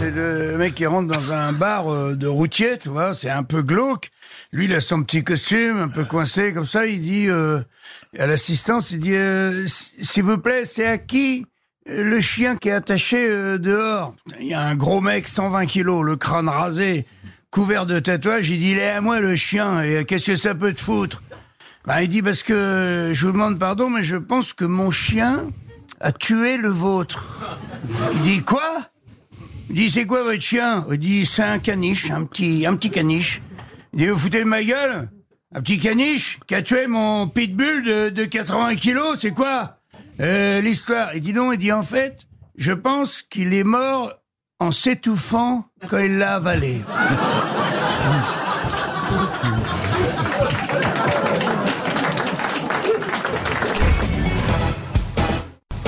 c'est le mec qui rentre dans un bar euh, de routier, tu vois, c'est un peu glauque. Lui, il a son petit costume, un peu coincé, comme ça, il dit euh, à l'assistance, il dit, euh, s'il vous plaît, c'est à qui le chien qui est attaché dehors? Il y a un gros mec, 120 kilos, le crâne rasé, couvert de tatouages, il dit, il est à moi le chien, et qu'est-ce que ça peut te foutre? Bah, Il dit, parce que, je vous demande pardon, mais je pense que mon chien a tué le vôtre. Il dit, quoi? Il dit, c'est quoi votre chien Il dit, c'est un caniche, un petit, un petit caniche. Il dit, vous foutez de ma gueule Un petit caniche qui a tué mon pitbull de, de 80 kilos, c'est quoi euh, l'histoire Il dit non, il dit, en fait, je pense qu'il est mort en s'étouffant quand il l'a avalé.